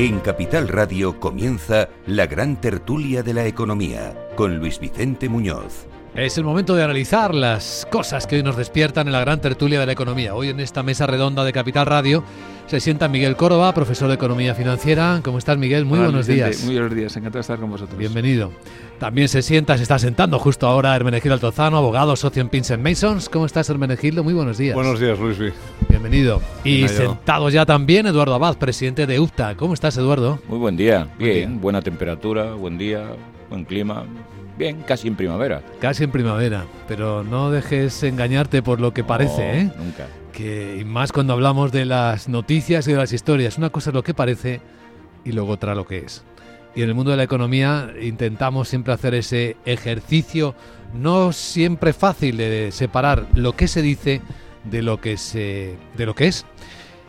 En Capital Radio comienza la gran tertulia de la economía con Luis Vicente Muñoz. Es el momento de analizar las cosas que hoy nos despiertan en la gran tertulia de la economía. Hoy en esta mesa redonda de Capital Radio se sienta Miguel Córdoba, profesor de Economía Financiera. ¿Cómo estás, Miguel? Muy buenos días. Muy buenos días, encantado de estar con vosotros. Bienvenido. También se sienta, se está sentando justo ahora Hermenegildo Altozano, abogado, socio en Pinsent Masons. ¿Cómo estás, Hermenegildo? Muy buenos días. Buenos días, Luis. Bienvenido. Y sentado ya también Eduardo Abad, presidente de UFTA. ¿Cómo estás, Eduardo? Muy buen día. Bien, buena temperatura, buen día, buen clima. Bien, casi en primavera. Casi en primavera, pero no dejes engañarte por lo que parece, ¿eh? Nunca. Que, y más cuando hablamos de las noticias y de las historias. Una cosa es lo que parece y luego otra lo que es. Y en el mundo de la economía intentamos siempre hacer ese ejercicio no siempre fácil de separar lo que se dice de lo que se de lo que es.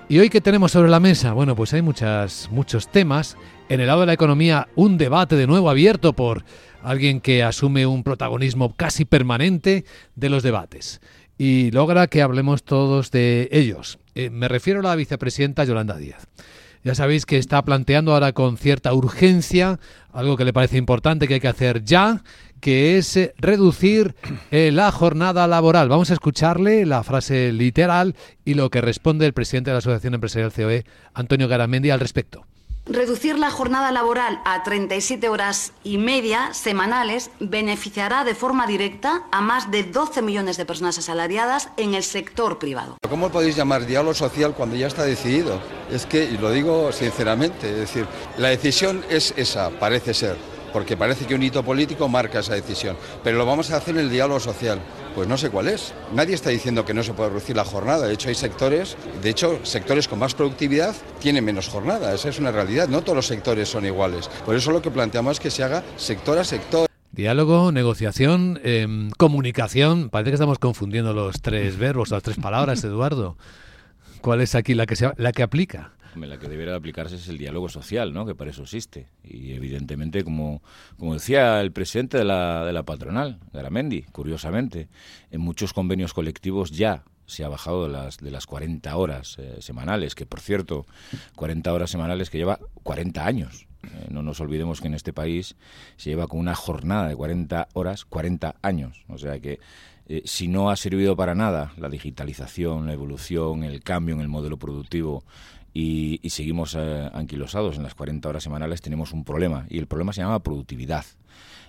Y hoy que tenemos sobre la mesa, bueno, pues hay muchas muchos temas. En el lado de la economía, un debate de nuevo abierto por alguien que asume un protagonismo casi permanente de los debates y logra que hablemos todos de ellos. Eh, me refiero a la vicepresidenta Yolanda Díaz. Ya sabéis que está planteando ahora con cierta urgencia algo que le parece importante que hay que hacer ya, que es eh, reducir eh, la jornada laboral. Vamos a escucharle la frase literal y lo que responde el presidente de la Asociación Empresarial COE, Antonio Garamendi, al respecto. Reducir la jornada laboral a 37 horas y media semanales beneficiará de forma directa a más de 12 millones de personas asalariadas en el sector privado. ¿Cómo podéis llamar diálogo social cuando ya está decidido? Es que, y lo digo sinceramente, es decir, la decisión es esa, parece ser, porque parece que un hito político marca esa decisión, pero lo vamos a hacer en el diálogo social. Pues no sé cuál es. Nadie está diciendo que no se puede reducir la jornada. De hecho, hay sectores, de hecho, sectores con más productividad tienen menos jornada. Esa es una realidad. No todos los sectores son iguales. Por eso lo que planteamos es que se haga sector a sector. Diálogo, negociación, em, comunicación. Parece que estamos confundiendo los tres verbos, las tres palabras, Eduardo. ¿Cuál es aquí la que, se, la que aplica? La que debería aplicarse es el diálogo social, ¿no? que para eso existe. Y evidentemente, como, como decía el presidente de la, de la patronal, Garamendi, curiosamente, en muchos convenios colectivos ya se ha bajado de las, de las 40 horas eh, semanales, que por cierto, 40 horas semanales que lleva 40 años. Eh, no nos olvidemos que en este país se lleva con una jornada de 40 horas 40 años. O sea que eh, si no ha servido para nada la digitalización, la evolución, el cambio en el modelo productivo y, seguimos eh, anquilosados en las 40 horas semanales, tenemos un problema. Y el problema se llama productividad.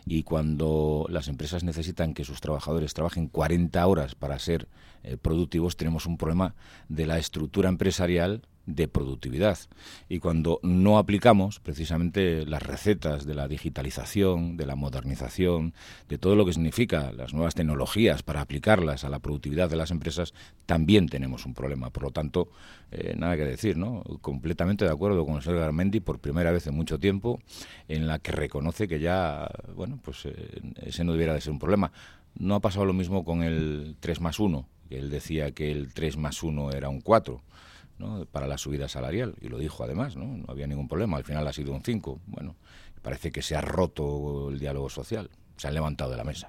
Y cuando las empresas necesitan que sus trabajadores trabajen 40 horas para ser eh, productivos, tenemos un problema de la estructura empresarial de productividad. Y cuando no aplicamos precisamente las recetas de la digitalización, de la modernización, de todo lo que significa las nuevas tecnologías para aplicarlas a la productividad de las empresas, también tenemos un problema. Por lo tanto, eh, nada que decir, ¿no? Completamente de acuerdo con el señor Garmendi por primera vez en mucho tiempo, en la que reconoce que ya, bueno, pues eh, ese no debiera de ser un problema. No ha pasado lo mismo con el 3 más 1, que él decía que el 3 más 1 era un 4 para la subida salarial, y lo dijo además, ¿no? no había ningún problema, al final ha sido un 5. Bueno, parece que se ha roto el diálogo social, se han levantado de la mesa.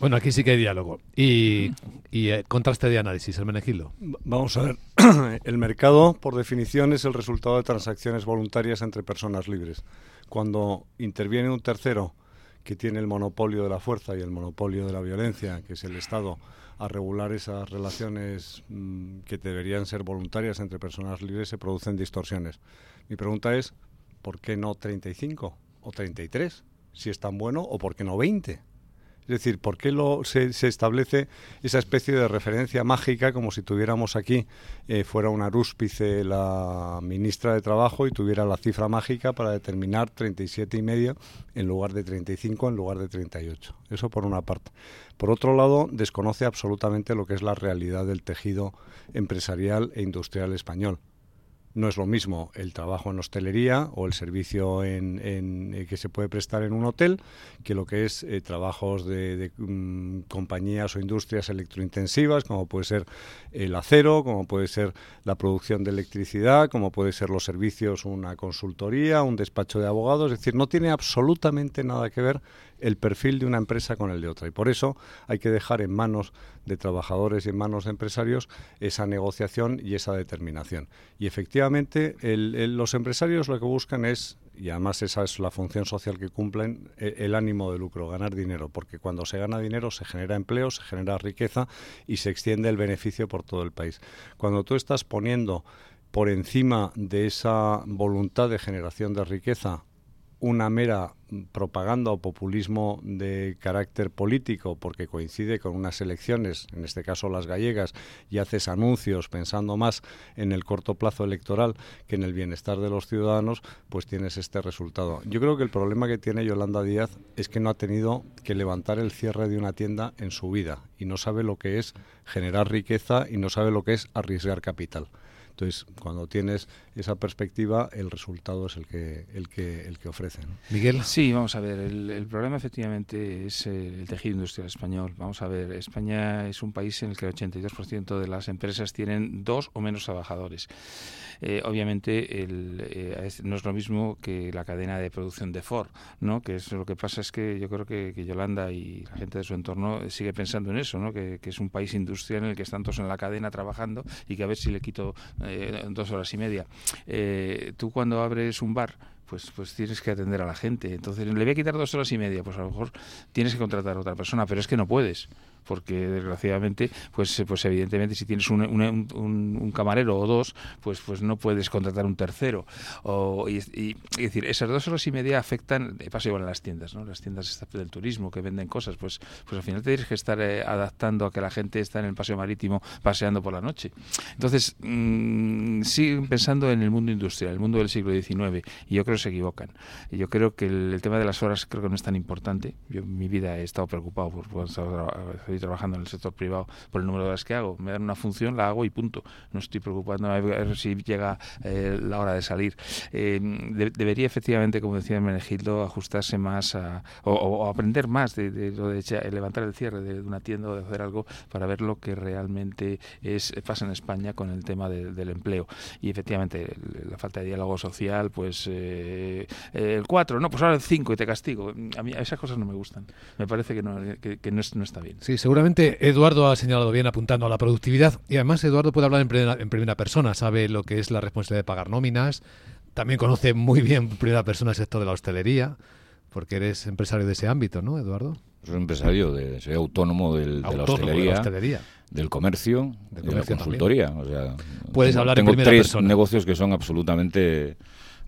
Bueno, aquí sí que hay diálogo. Y, y eh, contraste de análisis, el menegilo. Vamos a ver. el mercado, por definición, es el resultado de transacciones voluntarias entre personas libres. Cuando interviene un tercero que tiene el monopolio de la fuerza y el monopolio de la violencia, que es el Estado, a regular esas relaciones mm, que deberían ser voluntarias entre personas libres, se producen distorsiones. Mi pregunta es, ¿por qué no 35 o 33? Si es tan bueno, ¿o por qué no 20? Es decir, ¿por qué lo, se, establece esa especie de referencia mágica como si tuviéramos aquí, eh, fuera una rúspice la ministra de Trabajo y tuviera la cifra mágica para determinar 37 y medio en lugar de 35, en lugar de 38? Eso por una parte. Por otro lado, desconoce absolutamente lo que es la realidad del tejido empresarial e industrial español no es lo mismo el trabajo en hostelería o el servicio en, eh, que se puede prestar en un hotel que lo que es eh, trabajos de, mm, compañías o industrias electrointensivas, como puede ser el acero, como puede ser la producción de electricidad, como puede ser los servicios, una consultoría, un despacho de abogados. Es decir, no tiene absolutamente nada que ver el perfil de una empresa con el de otra. Y por eso hay que dejar en manos de trabajadores y en manos de empresarios esa negociación y esa determinación. Y efectivamente, los empresarios lo que buscan es, y además esa es la función social que cumplen, e, el, ánimo de lucro, ganar dinero, porque cuando se gana dinero se genera empleo, se genera riqueza y se extiende el beneficio por todo el país. Cuando tú estás poniendo por encima de esa voluntad de generación de riqueza una mera propaganda o populismo de carácter político porque coincide con unas elecciones, en este caso las gallegas, y haces anuncios pensando más en el corto plazo electoral que en el bienestar de los ciudadanos, pues tienes este resultado. Yo creo que el problema que tiene Yolanda Díaz es que no ha tenido que levantar el cierre de una tienda en su vida y no sabe lo que es generar riqueza y no sabe lo que es arriesgar capital. Entonces, cuando tienes esa perspectiva, el resultado es el que el que el que ofrecen. Miguel. Sí, vamos a ver. El, problema efectivamente es el, tejido industrial español. Vamos a ver. España es un país en el que el 82% de las empresas tienen dos o menos trabajadores. Eh, obviamente el, eh, no es lo mismo que la cadena de producción de Ford, ¿no? Que es lo que pasa es que yo creo que, Yolanda y la gente de su entorno sigue pensando en eso, ¿no? Que, que, es un país industrial en el que están todos en la cadena trabajando y que a ver si le quito eh, dos horas y media. Eh, tú cuando abres un bar, pues, pues tienes que atender a la gente. Entonces, le voy a quitar dos horas y media, pues a lo mejor tienes que contratar a otra persona, pero es que no puedes porque desgraciadamente, pues, pues evidentemente si tienes un, un, camarero o dos, pues, pues no puedes contratar un tercero. O, y, decir, esas dos horas y media afectan, pasa igual en las tiendas, ¿no? Las tiendas del turismo que venden cosas, pues, pues al final tienes que estar eh, adaptando a que la gente está en el paseo marítimo paseando por la noche. Entonces, mmm, siguen pensando en el mundo industrial, el mundo del siglo XIX, y yo creo se equivocan. Y yo creo que el, tema de las horas creo que no es tan importante. Yo en mi vida he estado preocupado por, por trabajando en el sector privado por el número de horas que hago. Me dan una función, la hago y punto. No estoy preocupando si llega eh, la hora de salir. Eh, debería efectivamente, como decía Menegildo, ajustarse más a, o, aprender más de, lo levantar el cierre de, una tienda o de hacer algo para ver lo que realmente es pasa en España con el tema del empleo. Y efectivamente, la falta de diálogo social, pues eh, el 4, no, pues ahora el 5 y te castigo. A mí esas cosas no me gustan. Me parece que no, que, no, no está bien. Sí, seguramente Eduardo ha señalado bien apuntando a la productividad y además Eduardo puede hablar en primera, persona, sabe lo que es la responsabilidad de pagar nóminas, también conoce muy bien en primera persona el sector de la hostelería, porque eres empresario de ese ámbito, ¿no, Eduardo? Soy empresario, de, soy autónomo, del, de, la hostelería, del comercio, de, la consultoría. O sea, Puedes tengo, hablar tengo en primera tres persona. negocios que son absolutamente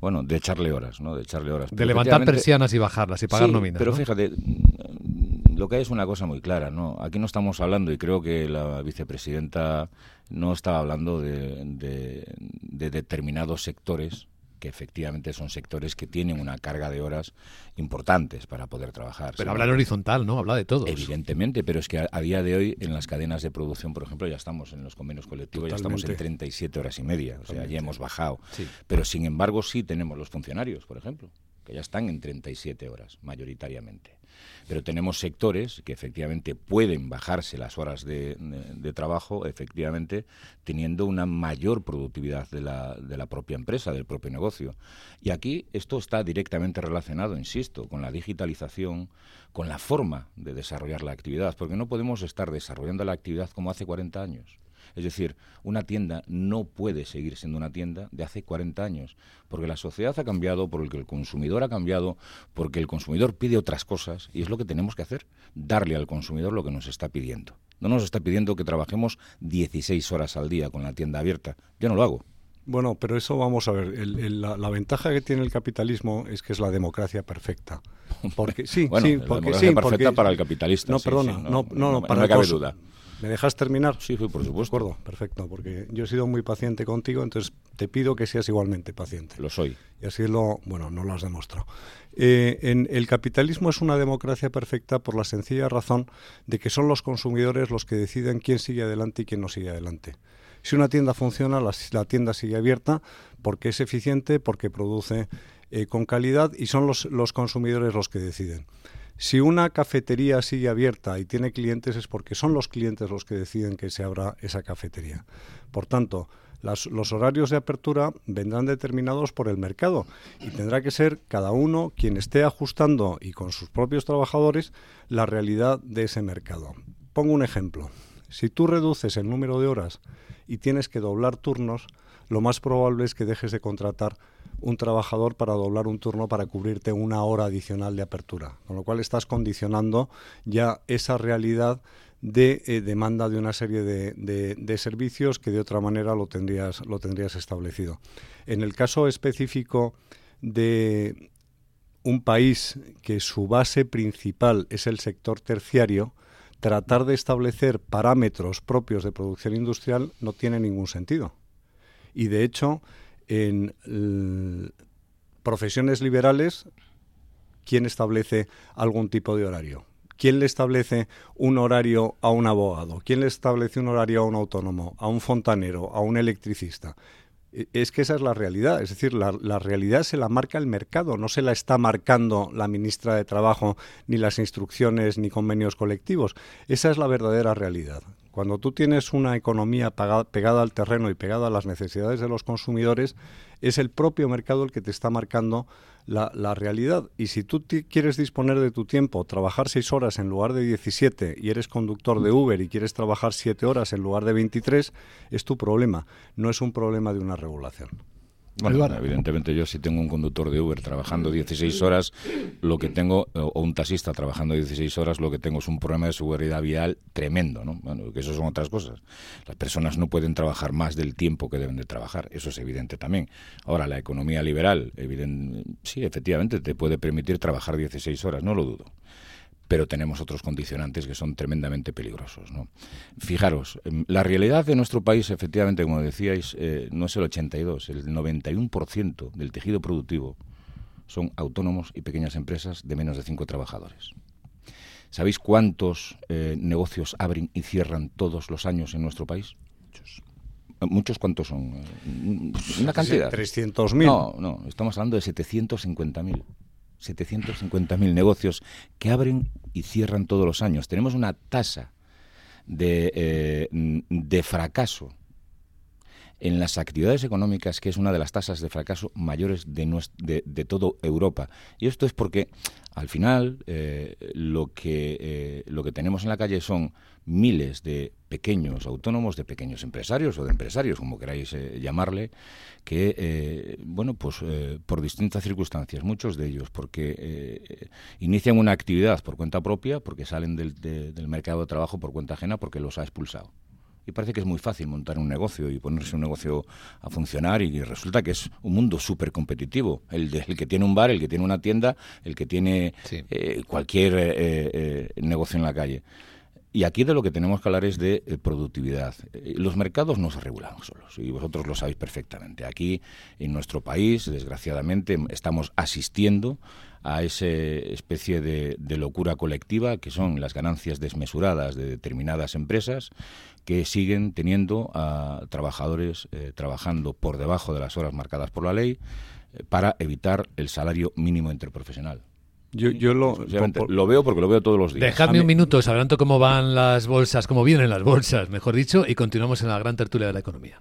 bueno, de echarle horas, ¿no? De echarle horas. de levantar persianas y bajarlas y pagar nóminas. Pero fíjate, lo que hay es una cosa muy clara, ¿no? Aquí no estamos hablando, y creo que la vicepresidenta no estaba hablando de, determinados sectores que efectivamente son sectores que tienen una carga de horas importantes para poder trabajar. Pero habla en horizontal, ¿no? Habla de todos. Evidentemente, pero es que a, día de hoy en las cadenas de producción, por ejemplo, ya estamos en los convenios colectivos, ya estamos en 37 horas y media, o sea, ya hemos bajado. Pero sin embargo sí tenemos los funcionarios, por ejemplo, que ya están en 37 horas, mayoritariamente. Pero tenemos sectores que efectivamente pueden bajarse las horas de, trabajo, efectivamente, teniendo una mayor productividad de la, de la propia empresa, del propio negocio. Y aquí esto está directamente relacionado, insisto, con la digitalización, con la forma de desarrollar la actividad, porque no podemos estar desarrollando la actividad como hace 40 años. Es decir, una tienda no puede seguir siendo una tienda de hace 40 años, porque la sociedad ha cambiado, porque el consumidor ha cambiado, porque el consumidor pide otras cosas y es lo que tenemos que hacer, darle al consumidor lo que nos está pidiendo. No nos está pidiendo que trabajemos 16 horas al día con la tienda abierta. Yo no lo hago. Bueno, pero eso vamos a ver. la, ventaja que tiene el capitalismo es que es la democracia perfecta. Porque sí, sí, porque sí, perfecta para el capitalista. No, perdona, no, no, no, para no cabe duda. ¿Me dejas terminar? Sí, por supuesto. De acuerdo, perfecto, porque yo he sido muy paciente contigo, entonces te pido que seas igualmente paciente. Lo soy. Y así lo, bueno, no lo has demostrado. Eh, en, el capitalismo es una democracia perfecta por la sencilla razón de que son los consumidores los que deciden quién sigue adelante y quién no sigue adelante. Si una tienda funciona, la, tienda sigue abierta porque es eficiente, porque produce eh, con calidad y son los, los consumidores los que deciden. Si una cafetería sigue abierta y tiene clientes es porque son los clientes los que deciden que se abra esa cafetería. Por tanto, los horarios de apertura vendrán determinados por el mercado y tendrá que ser cada uno quien esté ajustando y con sus propios trabajadores la realidad de ese mercado. Pongo un ejemplo. Si tú reduces el número de horas y tienes que doblar turnos, lo más probable es que dejes de contratar un trabajador para doblar un turno para cubrirte una hora adicional de apertura, con lo cual estás condicionando ya esa realidad de eh, demanda de una serie de, de, servicios que de otra manera lo tendrías, lo tendrías establecido. En el caso específico de un país que su base principal es el sector terciario, tratar de establecer parámetros propios de producción industrial no tiene ningún sentido. Y de hecho, en profesiones liberales, ¿quién establece algún tipo de horario? ¿Quién le establece un horario a un abogado? ¿Quién le establece un horario a un autónomo, a un fontanero, a un electricista? E, es que esa es la realidad, es decir, la, la, realidad se la marca el mercado, no se la está marcando la ministra de Trabajo, ni las instrucciones, ni convenios colectivos. Esa es la verdadera realidad. Cuando tú tienes una economía pegada al terreno y pegada a las necesidades de los consumidores, es el propio mercado el que te está marcando la, la realidad. Y si tú quieres disponer de tu tiempo, trabajar seis horas en lugar de 17 y eres conductor de Uber y quieres trabajar siete horas en lugar de 23, es tu problema, no es un problema de una regulación. Bueno, evidentemente yo si tengo un conductor de Uber trabajando 16 horas, lo que tengo, o un taxista trabajando 16 horas, lo que tengo es un problema de seguridad vial tremendo, ¿no? Bueno, que eso son otras cosas. Las personas no pueden trabajar más del tiempo que deben de trabajar, eso es evidente también. Ahora, la economía liberal, sí, efectivamente, te puede permitir trabajar 16 horas, no lo dudo pero tenemos otros condicionantes que son tremendamente peligrosos. ¿no? Fijaros, em, la realidad de nuestro país, efectivamente, como decíais, eh, no es el 82, el 91% del tejido productivo son autónomos y pequeñas empresas de menos de cinco trabajadores. ¿Sabéis cuántos eh, negocios abren y cierran todos los años en nuestro país? Muchos. ¿Muchos cuántos son? Una cantidad. 300.000. No, no, estamos hablando de 750.000. 750.000 negocios que abren y cierran todos los años. Tenemos una tasa de, eh, de fracaso en las actividades económicas, que es una de las tasas de fracaso mayores de, de, de toda Europa. Y esto es porque, al final, eh, lo, que, eh, lo que tenemos en la calle son miles de pequeños autónomos, de pequeños empresarios o de empresarios, como queráis eh, llamarle, que, bueno, pues por distintas circunstancias, muchos de ellos porque inician una actividad por cuenta propia, porque salen del, del mercado de trabajo por cuenta ajena, porque los ha expulsado y parece que es muy fácil montar un negocio y ponerse un negocio a funcionar y resulta que es un mundo súper competitivo. El, de, el, que tiene un bar, el que tiene una tienda, el que tiene eh, cualquier eh, eh, negocio en la calle. Y aquí de lo que tenemos que hablar es de productividad. Los mercados no se regulan solos, y vosotros lo sabéis perfectamente. Aquí, en nuestro país, desgraciadamente, estamos asistiendo a esa especie de, locura colectiva que son las ganancias desmesuradas de determinadas empresas que siguen teniendo a trabajadores eh, trabajando por debajo de las horas marcadas por la ley eh, para evitar el salario mínimo interprofesional. Yo, yo lo, lo, veo porque lo veo todos los días. Dejadme un minuto, sabrán cómo van las bolsas, cómo vienen las bolsas, mejor dicho, y continuamos en la gran tertulia de la economía.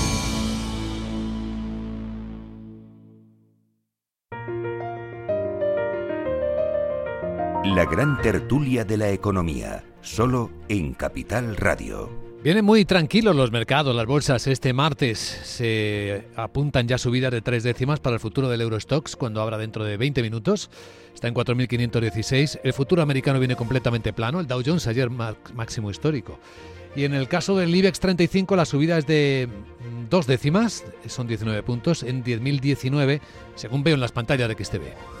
La gran tertulia de la economía, solo en Capital Radio. Vienen muy tranquilos los mercados, las bolsas. Este martes se apuntan ya subidas de tres décimas para el futuro del Eurostox cuando abra dentro de 20 minutos. Está en 4.516. El futuro americano viene completamente plano. El Dow Jones ayer máximo histórico. Y en el caso del IBEX 35 la subida es de dos décimas, son 19 puntos, en 10.019, según veo en las pantallas de XTV.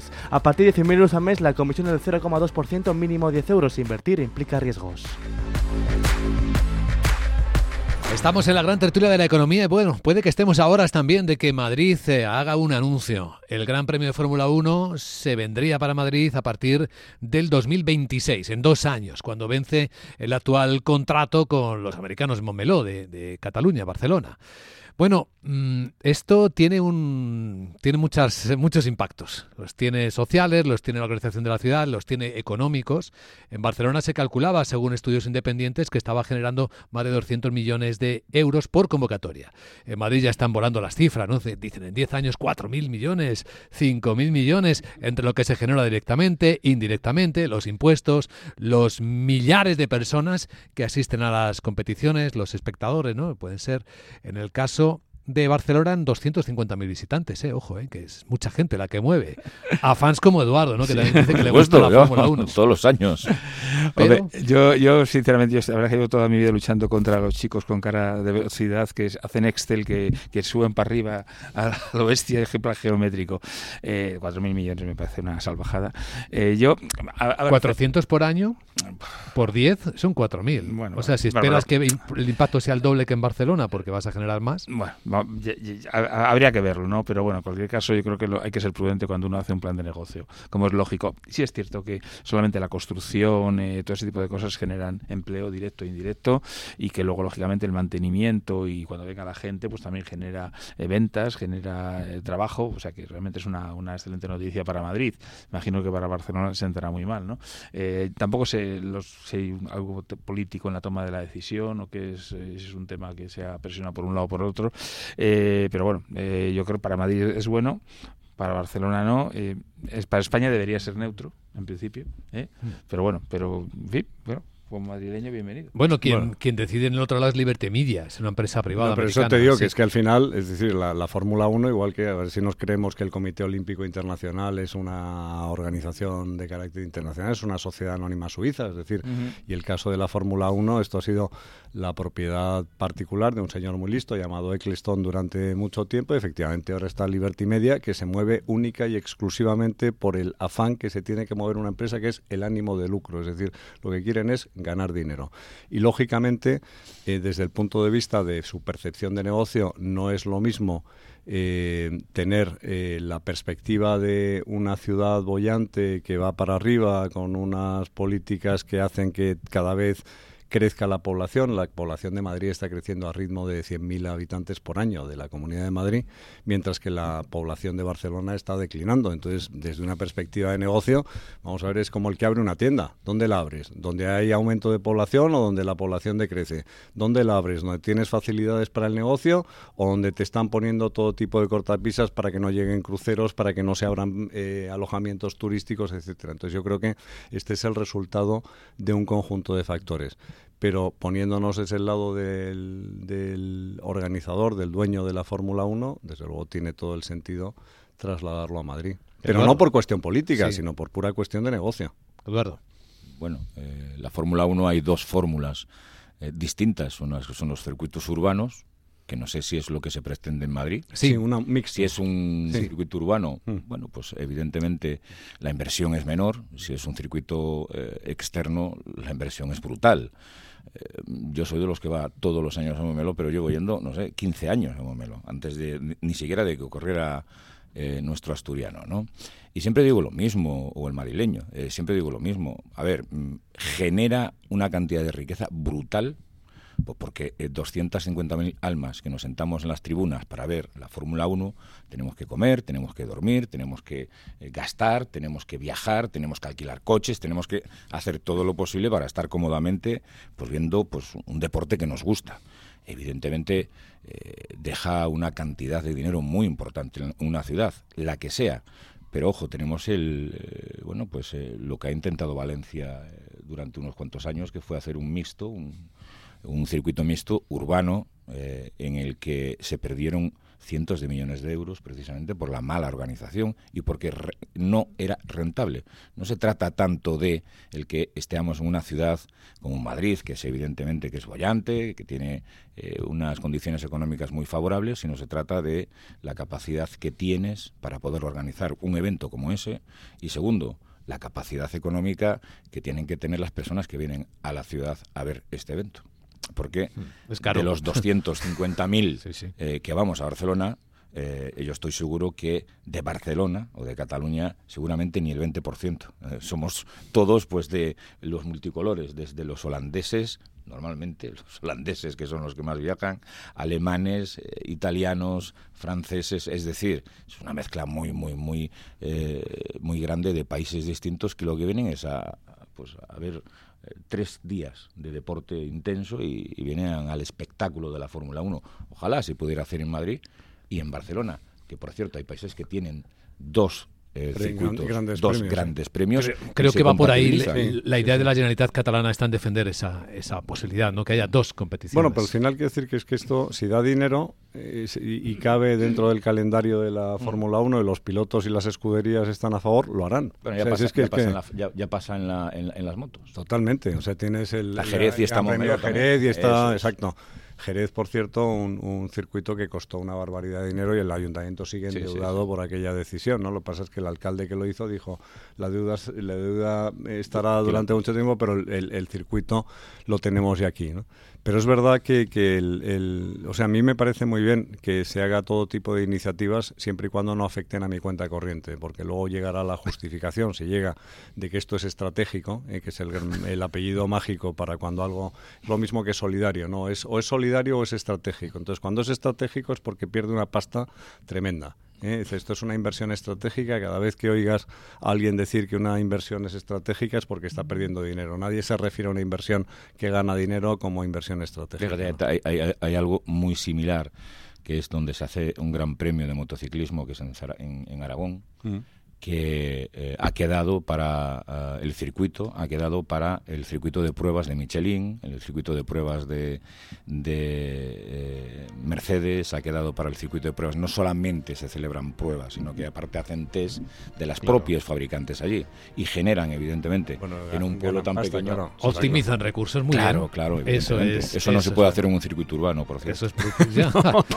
A partir de 100.000 euros al mes, la comisión del 0,2%, mínimo 10 euros. Invertir implica riesgos. Estamos en la gran tertulia de la economía y bueno, puede que estemos a horas también de que Madrid eh, haga un anuncio. El Gran Premio de Fórmula 1 se vendría para Madrid a partir del 2026, en dos años, cuando vence el actual contrato con los americanos de, de Cataluña, Barcelona. Bueno, mm, esto tiene un tiene muchas, muchos impactos. Los tiene sociales, los tiene la organización de la ciudad, los tiene económicos. En Barcelona se calculaba, según estudios independientes, que estaba generando más de 200 millones de euros por convocatoria. En Madrid ya están volando las cifras, ¿no? Dicen en 10 años 4.000 millones, 5.000 millones, entre lo que se genera directamente, indirectamente, los impuestos, los millares de personas que asisten a las competiciones, los espectadores, ¿no? Pueden ser, en el caso de Barcelona en 250.000 visitantes, eh, ojo, eh, que es mucha gente la que mueve. A fans como Eduardo, ¿no? que también dice que le gusta la Fórmula 1. Todos los años. yo, yo, sinceramente, yo, la verdad que llevo toda mi vida luchando contra los chicos con cara de velocidad que hacen Excel, que, que suben para arriba a lo bestia ejemplo geométrico. Eh, 4.000 millones me parece una salvajada. Eh, yo, a, 400 por año, por 10 son 4.000. Bueno, o sea, si esperas que el impacto sea el doble que en Barcelona, porque vas a generar más. Bueno, habría que verlo, ¿no? Pero bueno, en cualquier caso yo creo que hay que ser prudente cuando uno hace un plan de negocio, como es lógico. Sí es cierto que solamente la construcción, eh, todo ese tipo de cosas generan empleo directo e indirecto y que luego lógicamente el mantenimiento y cuando venga la gente pues también genera eh, ventas, genera eh, trabajo, o sea que realmente es una, excelente noticia para Madrid. Imagino que para Barcelona se entrará muy mal, ¿no? tampoco sé, los, si hay algo político en la toma de la decisión o que es, es un tema que sea presionado por un lado o por otro, eh, pero bueno, eh, yo creo que para Madrid es bueno, para Barcelona no. Eh, es, para España debería ser neutro, en principio. Mm. Pero bueno, pero en fin, bueno, como madrileño, bienvenido. Bueno, quien, quien decide en el otro lado es Liberty Media, es una empresa privada. pero eso te digo que es que al final, es decir, la, Fórmula 1, igual que a ver si nos creemos que el Comité Olímpico Internacional es una organización de carácter internacional, es una sociedad anónima suiza, es decir, y el caso de la Fórmula 1, esto ha sido la propiedad particular de un señor muy listo llamado Eccleston durante mucho tiempo. Efectivamente, ahora está Liberty Media, que se mueve única y exclusivamente por el afán que se tiene que mover una empresa, que es el ánimo de lucro. Es decir, lo que quieren es ganar dinero. Y lógicamente, eh, desde el punto de vista de su percepción de negocio, no es lo mismo eh, tener eh, la perspectiva de una ciudad bollante que va para arriba con unas políticas que hacen que cada vez crezca la población. La población de Madrid está creciendo a ritmo de 100.000 habitantes por año de la Comunidad de Madrid, mientras que la población de Barcelona está declinando. Entonces, desde una perspectiva de negocio, vamos a ver, es como el que abre una tienda. ¿Dónde la abres? ¿Donde hay aumento de población o donde la población decrece? ¿Dónde la abres? ¿Donde tienes facilidades para el negocio o donde te están poniendo todo tipo de cortapisas para que no lleguen cruceros, para que no se abran eh, alojamientos turísticos, etcétera? Entonces, yo creo que este es el resultado de un conjunto de factores pero poniéndonos ese lado del, organizador, del dueño de la Fórmula 1, desde luego tiene todo el sentido trasladarlo a Madrid. Pero no por cuestión política, sino por pura cuestión de negocio. Eduardo. Bueno, eh, la Fórmula 1 hay dos fórmulas eh, distintas. Unas que son los circuitos urbanos, que no sé si es lo que se pretende en Madrid. Sí, una mix. Si es un circuito urbano, mm. bueno, pues evidentemente la inversión es menor. Si es un circuito eh, externo, la inversión es brutal. Eh, yo soy de los que va todos los años a Momelo, pero llevo yendo, no sé, 15 años a Momelo, antes de ni siquiera de que ocurriera eh, nuestro asturiano, ¿no? Y siempre digo lo mismo, o el marileño, eh, siempre digo lo mismo. A ver, mm, genera una cantidad de riqueza brutal pues porque 250.000 eh, almas que nos sentamos en las tribunas para ver la Fórmula 1, tenemos que comer, tenemos que dormir, tenemos que eh, gastar, tenemos que viajar, tenemos que alquilar coches, tenemos que hacer todo lo posible para estar cómodamente pues viendo pues un deporte que nos gusta. Evidentemente eh, deja una cantidad de dinero muy importante en una ciudad, la que sea, Pero ojo, tenemos el bueno, pues lo que ha intentado Valencia durante unos cuantos años, que fue hacer un mixto, un, un circuito mixto urbano en el que se perdieron cientos de millones de euros precisamente por la mala organización y porque no era rentable. No se trata tanto de el que estemos en una ciudad como Madrid, que es evidentemente que es bollante, que tiene eh, unas condiciones económicas muy favorables, sino se trata de la capacidad que tienes para poder organizar un evento como ese y segundo, la capacidad económica que tienen que tener las personas que vienen a la ciudad a ver este evento porque de los 250.000 eh, que vamos a Barcelona, eh, yo estoy seguro que de Barcelona o de Cataluña seguramente ni el 20%. Eh, somos todos pues de los multicolores, desde los holandeses, normalmente los holandeses que son los que más viajan, alemanes, italianos, franceses, es decir, es una mezcla muy muy muy muy grande de países distintos que lo que vienen es a pues a ver tres días de deporte intenso y, y vienen al espectáculo de la Fórmula 1. Ojalá se pudiera hacer en Madrid y en Barcelona, que por cierto hay países que tienen dos eh, circuitos, grandes dos premios, grandes premios. Creo, que va por ahí la, idea de la Generalitat catalana está en defender esa, esa posibilidad, no que haya dos competiciones. Bueno, pero al final quiero decir que es que esto, si da dinero eh, y, cabe dentro del calendario de la Fórmula 1 y los pilotos y las escuderías están a favor, lo harán. Bueno, ya, pasa, ya, pasa en la, ya, pasa en, la, en, las motos. Totalmente, o sea, tienes el... La Jerez y está Jerez y está, exacto. Jerez, por cierto, un, circuito que costó una barbaridad de dinero y el ayuntamiento sigue endeudado por aquella decisión. ¿no? Lo que pasa es que el alcalde que lo hizo dijo la deuda, la deuda estará durante mucho tiempo, pero el, el circuito lo tenemos ya aquí. ¿no? Pero es verdad que, que el, o sea, a mí me parece muy bien que se haga todo tipo de iniciativas siempre y cuando no afecten a mi cuenta corriente, porque luego llegará la justificación, si llega, de que esto es estratégico, eh, que es el, el, apellido mágico para cuando algo lo mismo que solidario, no es o es solidario o es estratégico. Entonces, cuando es estratégico es porque pierde una pasta tremenda. ¿Eh? esto es una inversión estratégica. Cada vez que oigas a alguien decir que una inversión es estratégica es porque está perdiendo dinero. Nadie se refiere a una inversión que gana dinero como inversión estratégica. hay, algo muy similar, que es donde se hace un gran premio de motociclismo, que es en, Aragón. Mm que eh, ha quedado para eh, el circuito, ha quedado para el circuito de pruebas de Michelin, el circuito de pruebas de, de eh, Mercedes, ha quedado para el circuito de pruebas. No solamente se celebran pruebas, sino que aparte hacen test de las propias fabricantes allí y generan, evidentemente, en un pueblo tan pequeño. Optimizan recursos muy claro, Claro, Eso, eso no se puede hacer en un circuito urbano, por cierto.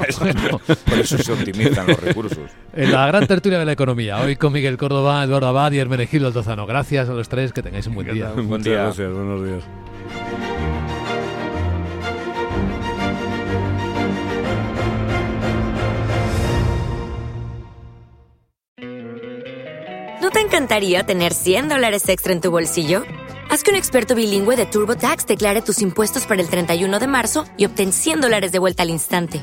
Eso es Por eso se optimizan los recursos. En la gran tertulia de la economía, hoy con Miguel Córdoba, Eduardo Abad y Hermenegildo Altozano. Gracias a los tres, que tengáis un buen día. Un buen día. Gracias, buenos días. ¿No te encantaría tener 100 dólares extra en tu bolsillo? Haz que un experto bilingüe de TurboTax declare tus impuestos para el 31 de marzo y obtén 100 dólares de vuelta al instante.